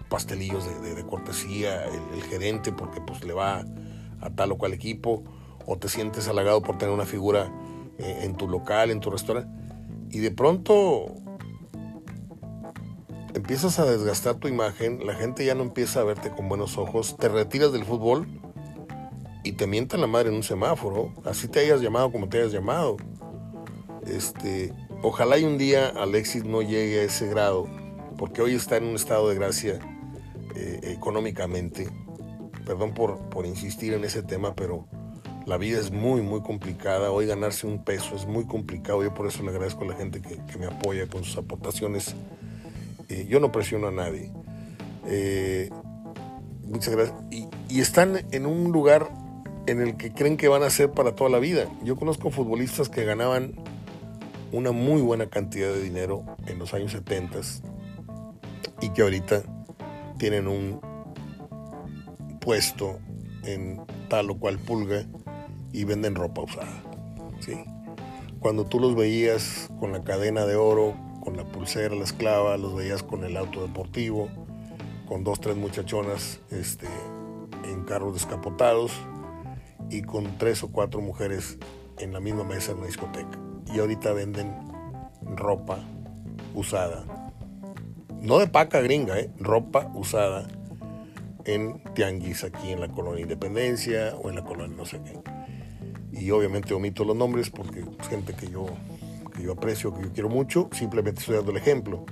pastelillos de, cortesía, el, gerente porque pues le va a tal o cual equipo, o te sientes halagado por tener una figura eh, en tu local, en tu restaurante, y de pronto empiezas a desgastar tu imagen, la gente ya no empieza a verte con buenos ojos, te retiras del fútbol y te mientan la madre en un semáforo, así te hayas llamado como te hayas llamado. Este, ojalá y un día Alexis no llegue a ese grado, porque hoy está en un estado de gracia eh, económicamente. Perdón por, por insistir en ese tema, pero La vida es muy, muy complicada. Hoy ganarse un peso es muy complicado. Yo por eso le agradezco a la gente que, me apoya con sus aportaciones. Eh, yo no presiono a nadie. Eh, muchas gracias. Y, están en un lugar en el que creen que van a ser para toda la vida. Yo conozco futbolistas que ganaban una muy buena cantidad de dinero en los años 70 y que ahorita tienen un puesto en tal o cual pulga y venden ropa usada. ¿sí? Cuando tú los veías con la cadena de oro, con la pulsera, la esclava, los veías con el auto deportivo, con dos, tres muchachonas este, en carros descapotados y con tres o cuatro mujeres en la misma mesa en una discoteca. Y ahorita venden ropa usada. No de paca gringa, ¿eh? ropa usada en tianguis aquí en la colonia Independencia o en la colonia no sé qué. Y obviamente omito los nombres porque es gente que yo, que yo aprecio, que yo quiero mucho, simplemente estoy dando el ejemplo.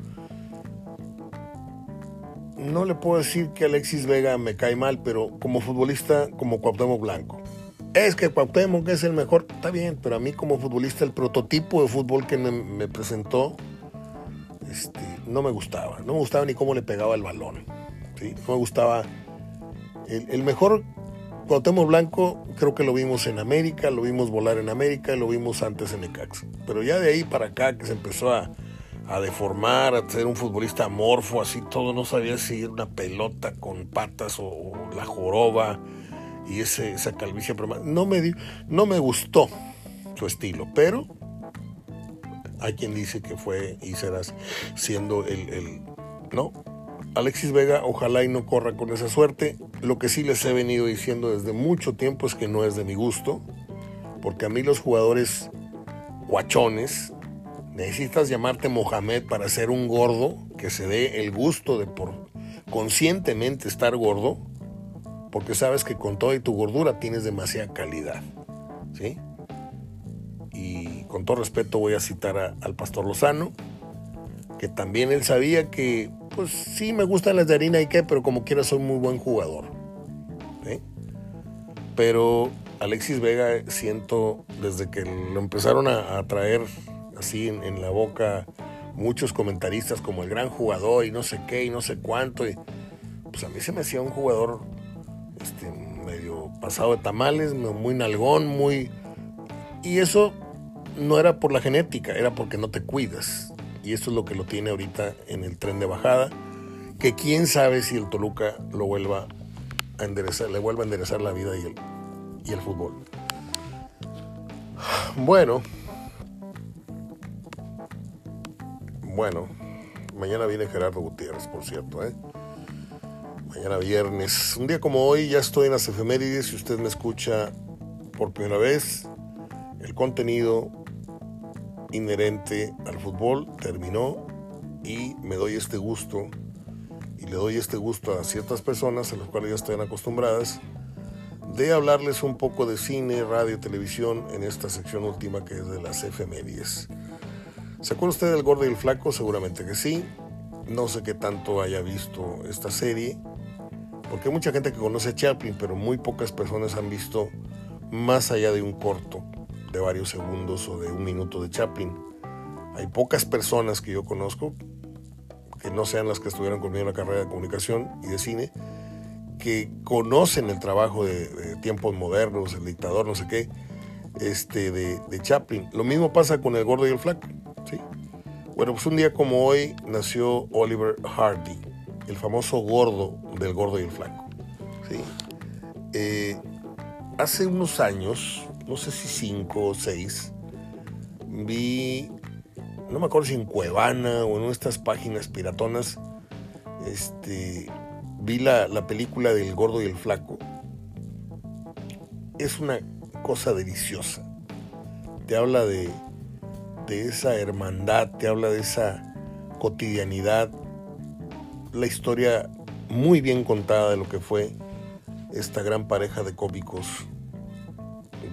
No le puedo decir que Alexis Vega me cae mal, pero como futbolista, como Cuauhtémoc Blanco. Es que Cuauhtémoc es el mejor, está bien, pero a mí como futbolista el prototipo de fútbol que me, presentó este, no me gustaba. No me gustaba ni cómo le pegaba el balón. ¿sí? No me gustaba el, mejor Cuauhtémoc Blanco creo que lo vimos en América, lo vimos volar en América, lo vimos antes en Necaxa. Pero ya de ahí para acá que se empezó a, deformar, a ser un futbolista amorfo, así todo, no sabía si era una pelota con patas o, la joroba y ese, esa calvicie. No me, no me gustó su estilo, pero hay quien dice que fue y siendo el, el ¿no? Alexis Vega ojalá y no corra con esa suerte. Lo que sí les he venido diciendo desde mucho tiempo es que no es de mi gusto, porque a mí los jugadores guachones, necesitas llamarte Mohamed para ser un gordo que se dé el gusto de por conscientemente estar gordo, porque sabes que con toda tu gordura tienes demasiada calidad. ¿sí? Y con todo respeto voy a citar al pastor Lozano, que también él sabía que pues sí me gustan las de harina y qué, pero como quiera soy muy buen jugador. Pero Alexis Vega siento desde que lo empezaron a, traer así en, la boca muchos comentaristas como el gran jugador y no sé qué y no sé cuánto. Y, pues a mí se me hacía un jugador este, medio pasado de tamales, muy nalgón, muy... Y eso no era por la genética, era porque no te cuidas y esto es lo que lo tiene ahorita en el tren de bajada, que quién sabe si el Toluca lo vuelva a enderezar, le vuelva a enderezar la vida y el, y el fútbol. Bueno, bueno, mañana viene Gerardo Gutiérrez, por cierto, ¿eh? Mañana viernes, un día como hoy, ya estoy en las efemérides. Si usted me escucha por primera vez, el contenido inherente al fútbol terminó y me doy este gusto y le doy este gusto a ciertas personas a las cuales ya están acostumbradas de hablarles un poco de cine, radio, televisión en esta sección última que es de las efemérides. ¿Se acuerda usted del Gordo y el Flaco? Seguramente que sí. No sé qué tanto haya visto esta serie, porque hay mucha gente que conoce a Chaplin, pero muy pocas personas han visto más allá de un corto de varios segundos o de un minuto de Chaplin. Hay pocas personas que yo conozco, que no sean las que estuvieron conmigo en la carrera de comunicación y de cine, que conocen el trabajo de, tiempos modernos, el dictador, no sé qué, este, de, de, Chaplin. Lo mismo pasa con el gordo y el flaco. ¿sí? Bueno, pues un día como hoy nació Oliver Hardy, el famoso gordo del gordo y el flaco. ¿sí? Eh, hace unos años, no sé si cinco o seis, vi, no me acuerdo si en Cuevana o en estas páginas piratonas, este, vi la, la película del gordo y el flaco. Es una cosa deliciosa. Te habla de, de esa hermandad, te habla de esa cotidianidad, la historia muy bien contada de lo que fue esta gran pareja de cómicos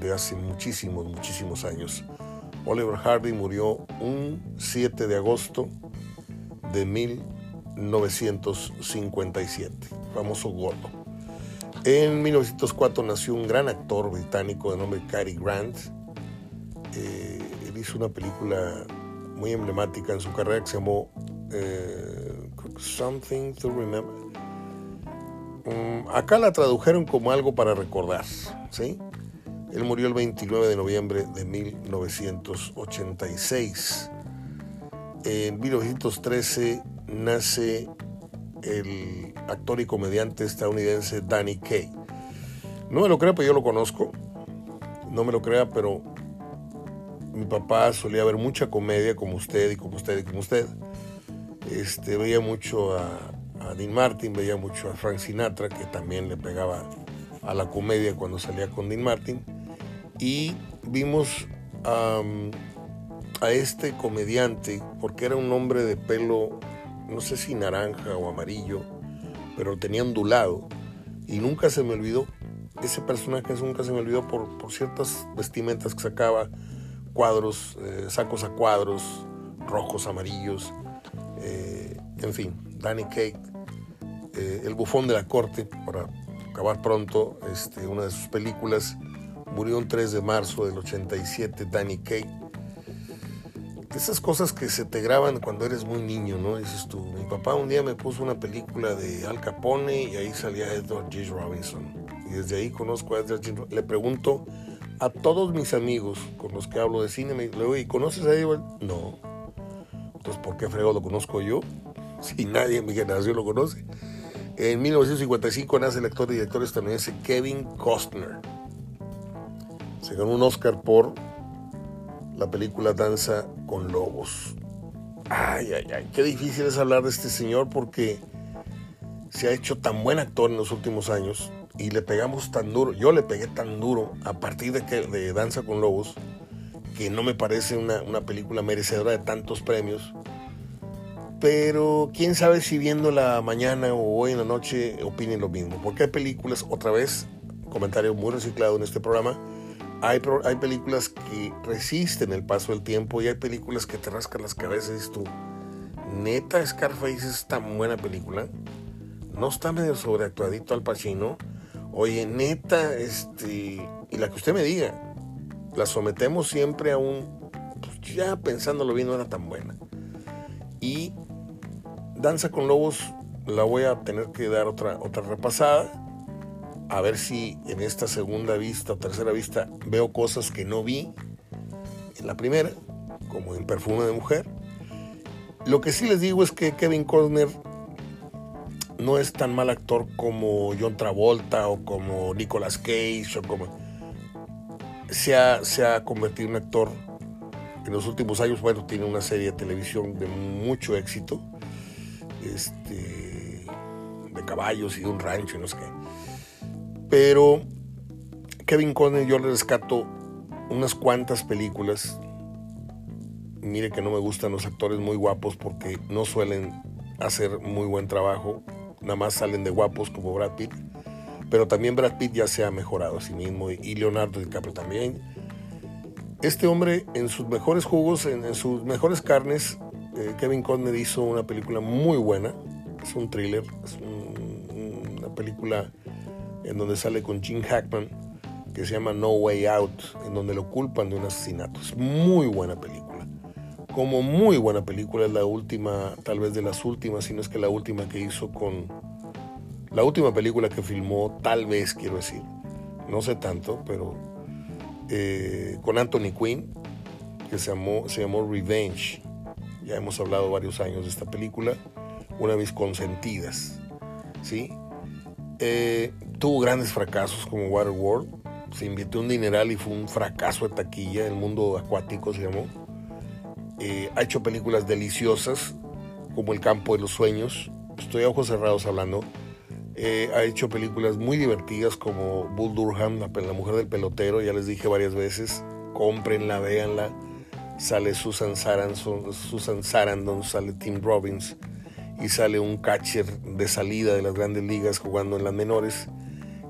de hace muchísimos, muchísimos años. Oliver Hardy murió un 7 de agosto de 1957, famoso gordo. En 1904 nació un gran actor británico de nombre Cary Grant. Eh, él hizo una película muy emblemática en su carrera que se llamó eh, Something to Remember. Mm, acá la tradujeron como algo para recordar, ¿sí? Él murió el 29 de noviembre de 1986. En 1913 nace el actor y comediante estadounidense Danny Kaye. No me lo crea, pero yo lo conozco. No me lo crea, pero mi papá solía ver mucha comedia como usted y como usted y como usted. Este, veía mucho a, Dean Martin, veía mucho a Frank Sinatra, que también le pegaba a la comedia cuando salía con Dean Martin. Y vimos a este comediante, porque era un hombre de pelo no sé si naranja o amarillo, pero tenía ondulado. Y nunca se me olvidó, ese personaje nunca se me olvidó por, ciertas vestimentas que sacaba, cuadros, eh, sacos a cuadros, rojos, amarillos, eh, en fin, Danny Kate, eh, el bufón de la corte, para acabar pronto, este, una de sus películas, murió el 3 de marzo del 87, Danny Kate esas cosas que se te graban cuando eres muy niño, ¿no? Dices tú, mi papá un día me puso una película de Al Capone y ahí salía Edward G. Robinson. Y desde ahí conozco a Edward G. Le pregunto a todos mis amigos con los que hablo de cine, me digo, ¿y conoces a Edward? No. Entonces, ¿por qué fregado lo conozco yo? [laughs] Si nadie en mi generación lo conoce. En 1955 nace el actor y director estadounidense Kevin Costner. Se ganó un Oscar por la película Danza con Lobos. Ay, ay, ay, qué difícil es hablar de este señor porque se ha hecho tan buen actor en los últimos años y le pegamos tan duro, yo le pegué tan duro a partir de, que, de Danza con Lobos, no me parece una, una película merecedora de tantos premios. Pero quién sabe si viéndola mañana o hoy en la noche opinen lo mismo. Porque hay películas, otra vez, comentario muy reciclado en este programa, hay, hay películas que resisten el paso del tiempo y hay películas que te rascan las cabezas y tú, neta, Scarface es tan buena película. No está medio sobreactuadito al Pacino. Oye, neta, este, y la que usted me diga, la sometemos siempre a un, pues ya pensándolo bien, no era tan buena. Y Danza con Lobos la voy a tener que dar otra, otra repasada a ver si en esta segunda vista o tercera vista veo cosas que no vi en la primera, como en Perfume de Mujer. Lo que sí les digo es que Kevin Costner no es tan mal actor como John Travolta o como Nicolas Cage o como... Se ha, se ha convertido en actor en los últimos años, bueno, tiene una serie de televisión de mucho éxito, este, de caballos y de un rancho y no sé qué. Pero Kevin Conner yo le rescato unas cuantas películas. Mire que no me gustan los actores muy guapos porque no suelen hacer muy buen trabajo. Nada más salen de guapos como Brad Pitt. Pero también Brad Pitt ya se ha mejorado a sí mismo y Leonardo DiCaprio también. Este hombre en sus mejores jugos, en, sus mejores carnes, eh, Kevin Conner hizo una película muy buena. Es un thriller, es una película en donde sale con Jim Hackman, que se llama No Way Out, en donde lo culpan de un asesinato. Es muy buena película. Como muy buena película, es la última, tal vez de las últimas, si no es que la última que hizo con. La última película que filmó, tal vez quiero decir. No sé tanto, pero. Eh, con Anthony Quinn, que se llamó, se llamó Revenge. Ya hemos hablado varios años de esta película. Una mis consentidas. ¿Sí? Eh, tuvo grandes fracasos como Waterworld. Se invirtió un dineral y fue un fracaso de taquilla. El mundo acuático se llamó. Eh, ha hecho películas deliciosas como El campo de los sueños. Estoy a ojos cerrados hablando. Eh, ha hecho películas muy divertidas como Bull Durham, la, mujer del pelotero. Ya les dije varias veces. Cómprenla, véanla. Sale Susan Sarandon, Susan Sarandon, sale Tim Robbins y sale un catcher de salida de las grandes ligas jugando en las menores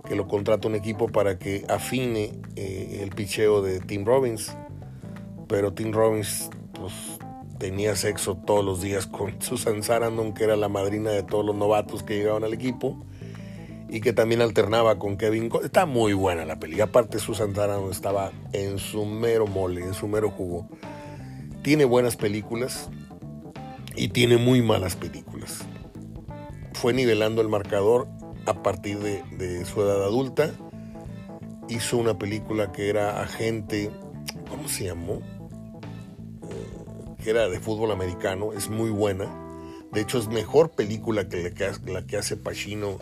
que lo contrata un equipo para que afine eh, el picheo de Tim Robbins. Pero Tim Robbins pues, tenía sexo todos los días con [laughs] Susan Sarandon, que era la madrina de todos los novatos que llegaban al equipo. Y que también alternaba con Kevin Costner. Está muy buena la peli. Aparte Susan Sarandon estaba en su mero mole, en su mero jugo. Tiene buenas películas y tiene muy malas películas. Fue nivelando el marcador a partir de, su edad adulta. Hizo una película que era agente, ¿cómo se llamó? Eh, que era de fútbol americano, es muy buena. De hecho es mejor película que la que hace Pacino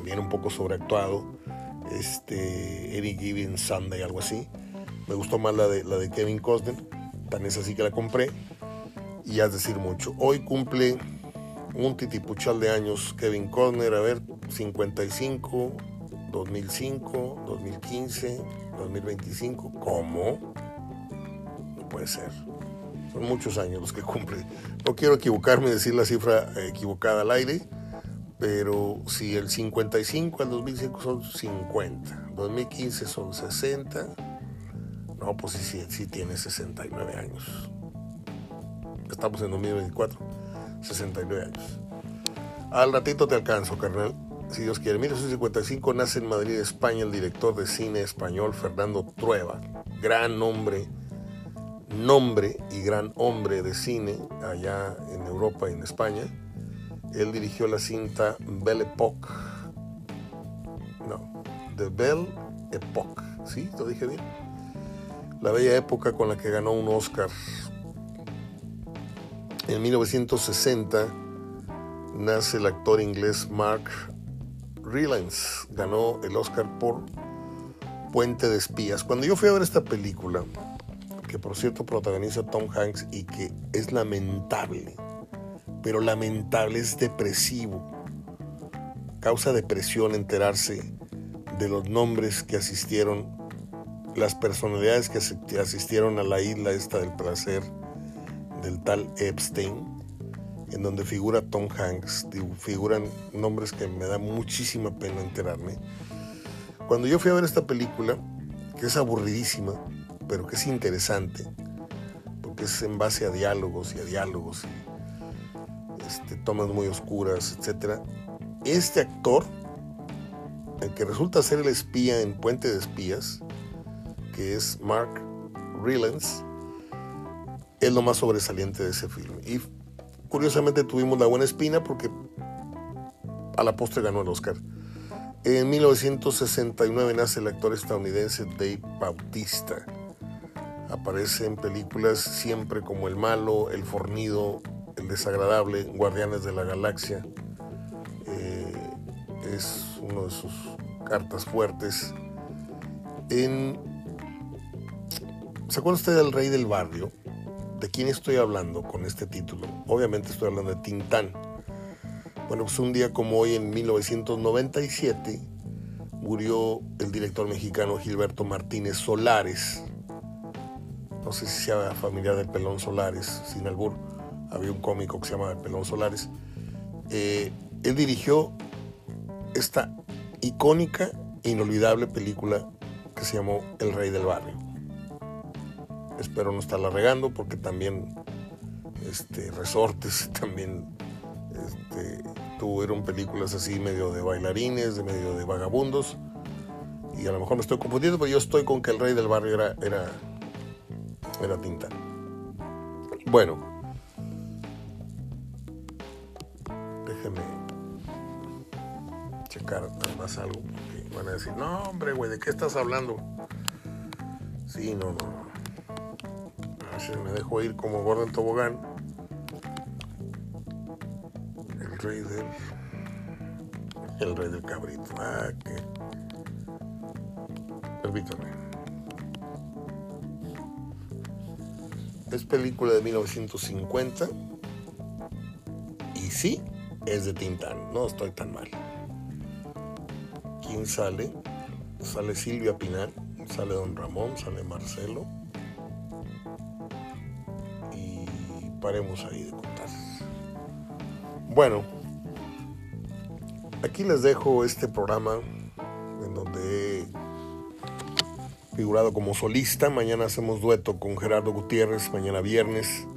también un poco sobreactuado, este, Any Given Sunday, algo así. Me gustó más la de, la de Kevin Costner, tan es así que la compré. Y ya es decir mucho. Hoy cumple un titipuchal de años Kevin Costner, a ver, 55, 2005, 2015, 2025. ¿Cómo? No puede ser. Son muchos años los que cumple. No quiero equivocarme y decir la cifra equivocada al aire pero si el 55 al 2005 son 50, 2015 son 60, no, pues sí, sí, tiene 69 años. Estamos en 2024, 69 años. Al ratito te alcanzo, carnal, si Dios quiere. En 1955 nace en Madrid, España, el director de cine español Fernando Trueba, gran nombre, nombre y gran hombre de cine allá en Europa y en España él dirigió la cinta Belle Époque. No, The Belle Époque. ¿Sí? ¿Lo dije bien? La bella época con la que ganó un Oscar. En 1960 nace el actor inglés Mark Rylance. Ganó el Oscar por Puente de Espías. Cuando yo fui a ver esta película, que por cierto protagoniza Tom Hanks y que es lamentable, pero lamentable, es depresivo. Causa depresión enterarse de los nombres que asistieron, las personalidades que asistieron a la isla esta del placer del tal Epstein, en donde figura Tom Hanks, figuran nombres que me da muchísima pena enterarme. Cuando yo fui a ver esta película, que es aburridísima, pero que es interesante, porque es en base a diálogos y a diálogos este, tomas muy oscuras, etc. Este actor, el que resulta ser el espía en Puente de Espías, que es Mark Rylance, es lo más sobresaliente de ese filme. Y curiosamente tuvimos la buena espina porque a la postre ganó el Oscar. En 1969 nace el actor estadounidense Dave Bautista. Aparece en películas siempre como El Malo, El Fornido, el desagradable Guardianes de la Galaxia. Eh, es uno de sus cartas fuertes. ¿Se acuerda usted del Rey del Barrio? ¿De quién estoy hablando con este título? Obviamente estoy hablando de Tintán. Bueno, pues un día como hoy en 1997 murió el director mexicano Gilberto Martínez Solares. No sé si sea familiar del Pelón Solares, sin albur había un cómico que se llama Pelón Solares. Eh, él dirigió esta icónica e inolvidable película que se llamó El Rey del Barrio. Espero no estarla regando porque también este, Resortes [laughs] también este, tuvieron películas así medio de bailarines, de medio de vagabundos. Y a lo mejor me estoy confundiendo, pero yo estoy con que el rey del barrio era, era, era Tinta. Bueno, checar más algo porque van a decir, no hombre, güey, ¿de qué estás hablando? Sí, no, no. Me dejo ir como Gordon Tobogán. El rey del... El rey del cabrito. Ah, que... Permítame. Es película de 1950. Y sí, es de Tintán. No estoy tan mal. ¿Quién sale? Sale Silvia Pinal, sale Don Ramón, sale Marcelo. Y paremos ahí de contar. Bueno, aquí les dejo este programa en donde he figurado como solista. Mañana hacemos dueto con Gerardo Gutiérrez, mañana viernes.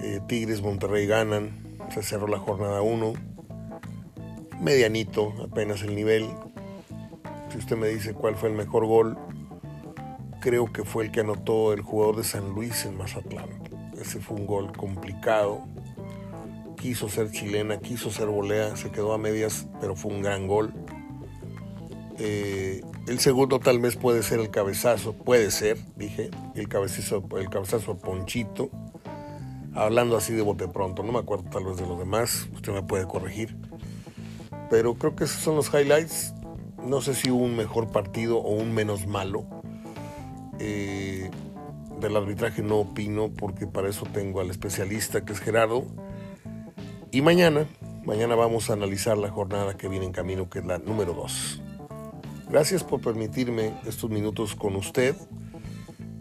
Eh, Tigres Monterrey ganan, se cerró la jornada 1 medianito, apenas el nivel. Si usted me dice cuál fue el mejor gol, creo que fue el que anotó el jugador de San Luis en Mazatlán. Ese fue un gol complicado. Quiso ser chilena, quiso ser volea, se quedó a medias, pero fue un gran gol. Eh, el segundo tal vez puede ser el cabezazo, puede ser, dije, el cabezazo, el cabezazo Ponchito. Hablando así de bote pronto, no me acuerdo tal vez de los demás, usted me puede corregir. Pero creo que esos son los highlights. No sé si hubo un mejor partido o un menos malo. Eh, del arbitraje no opino porque para eso tengo al especialista que es Gerardo. Y mañana, mañana vamos a analizar la jornada que viene en camino, que es la número 2. Gracias por permitirme estos minutos con usted.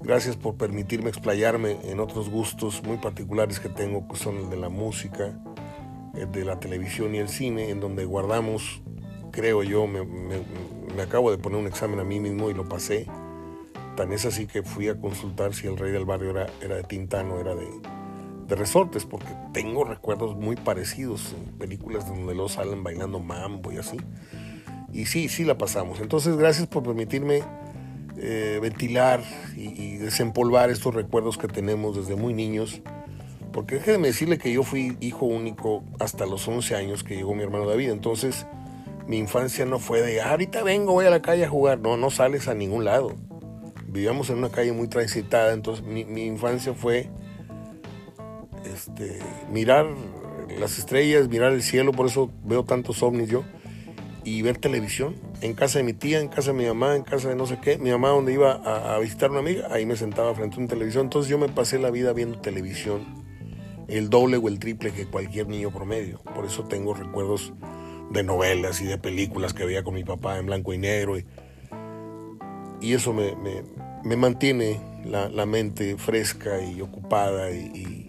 Gracias por permitirme explayarme en otros gustos muy particulares que tengo, que son el de la música, de la televisión y el cine, en donde guardamos, creo yo, me, me acabo de poner un examen a mí mismo y lo pasé Tan es así que fui a consultar si el rey del barrio era, era de Tintano, era de, de resortes, porque tengo recuerdos muy parecidos en películas donde los salen bailando mambo y así. Y sí, sí la pasamos. Entonces, gracias por permitirme eh, ventilar y, desempolvar estos recuerdos que tenemos desde muy niños. Porque déjeme decirle que yo fui hijo único hasta los 11 años que llegó mi hermano David. Entonces, mi infancia no fue de, ahorita vengo, voy a la calle a jugar. No, no sales a ningún lado vivíamos en una calle muy transitada, entonces mi, infancia fue este, mirar las estrellas, mirar el cielo, por eso veo tantos ovnis yo, y ver televisión. En casa de mi tía, en casa de mi mamá, en casa de no sé qué. Mi mamá donde iba a, a visitar una amiga, ahí me sentaba frente a una televisión. Entonces yo me pasé la vida viendo televisión, el doble o el triple que cualquier niño promedio. Por eso tengo recuerdos de novelas y de películas que veía con mi papá en blanco y negro. Y, y eso me, me mantiene la, mente fresca y ocupada y,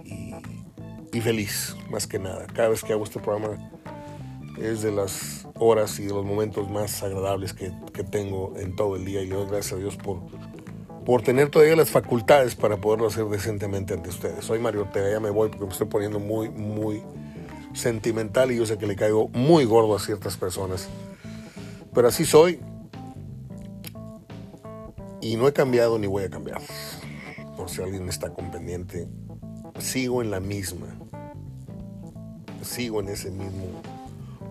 feliz, más que nada. Cada vez que hago este programa es de las horas y de los momentos más agradables que, tengo en todo el día y le doy gracias a Dios por, por tener todavía las facultades para poderlo hacer decentemente ante ustedes. Soy Mario Ortega, ya me voy porque me estoy poniendo muy, muy sentimental y yo sé que le caigo muy gordo a ciertas personas. Pero así soy, y no he cambiado ni voy a cambiar. Por si alguien está con pendiente, sigo en la misma. Sigo en ese mismo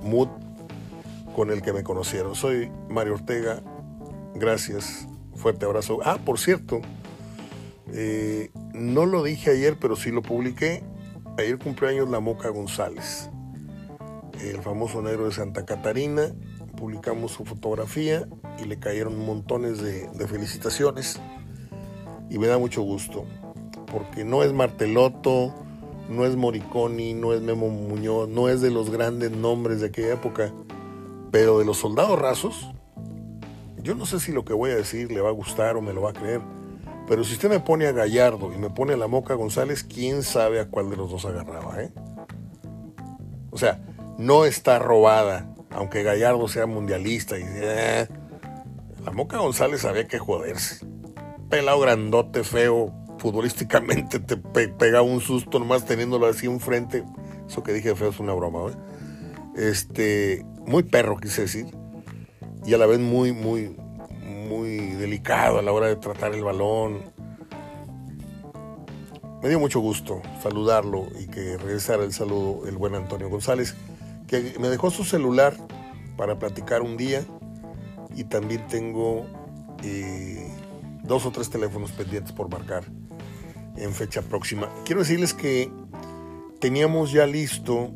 mood con el que me conocieron. Soy Mario Ortega. Gracias. Fuerte abrazo. Ah, por cierto, eh, no lo dije ayer, pero sí lo publiqué. Ayer cumpleaños la Moca González, el famoso negro de Santa Catarina. Publicamos su fotografía y le cayeron montones de, felicitaciones y me da mucho gusto porque no es Marteloto, no es Moriconi, no es Memo Muñoz, no es de los grandes nombres de aquella época, pero de los soldados rasos, yo no sé si lo que voy a decir le va a gustar o me lo va a creer, pero si usted me pone a Gallardo y me pone a la Moca González, quién sabe a cuál de los dos agarraba, ¿eh? O sea, no está robada, aunque Gallardo sea mundialista y... Eh, la Moca González había que joderse. Pelado grandote, feo, futbolísticamente te pega un susto nomás teniéndolo así enfrente. Eso que dije feo es una broma, ¿eh? Este, muy perro quise decir. Y a la vez muy, muy, muy delicado a la hora de tratar el balón. Me dio mucho gusto saludarlo y que regresara el saludo el buen Antonio González, que me dejó su celular para platicar un día y también tengo eh, dos o tres teléfonos pendientes por marcar en fecha próxima. Quiero decirles que teníamos ya listo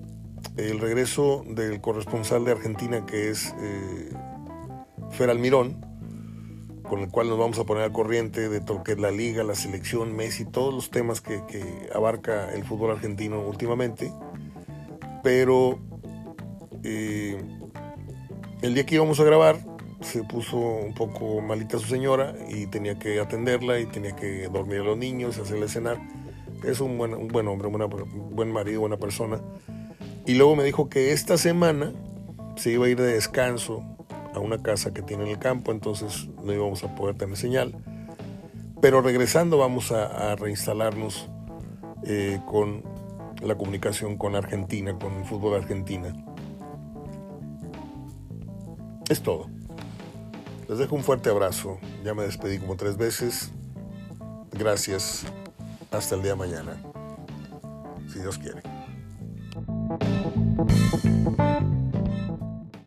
el regreso del corresponsal de Argentina que es eh, Fer Almirón, con el cual nos vamos a poner al corriente de todo que es la liga, la selección, Messi, todos los temas que, abarca el fútbol argentino últimamente. Pero eh, el día que íbamos a grabar, se puso un poco malita su señora y tenía que atenderla y tenía que dormir a los niños, hacerle cenar. Es un buen, un buen hombre, un buen marido, buena persona. Y luego me dijo que esta semana se iba a ir de descanso a una casa que tiene en el campo, entonces no íbamos a poder tener señal. Pero regresando vamos a, reinstalarnos eh, con la comunicación con Argentina, con el fútbol de Argentina. Es todo. Les dejo un fuerte abrazo. Ya me despedí como tres veces. Gracias. Hasta el día de mañana. Si Dios quiere.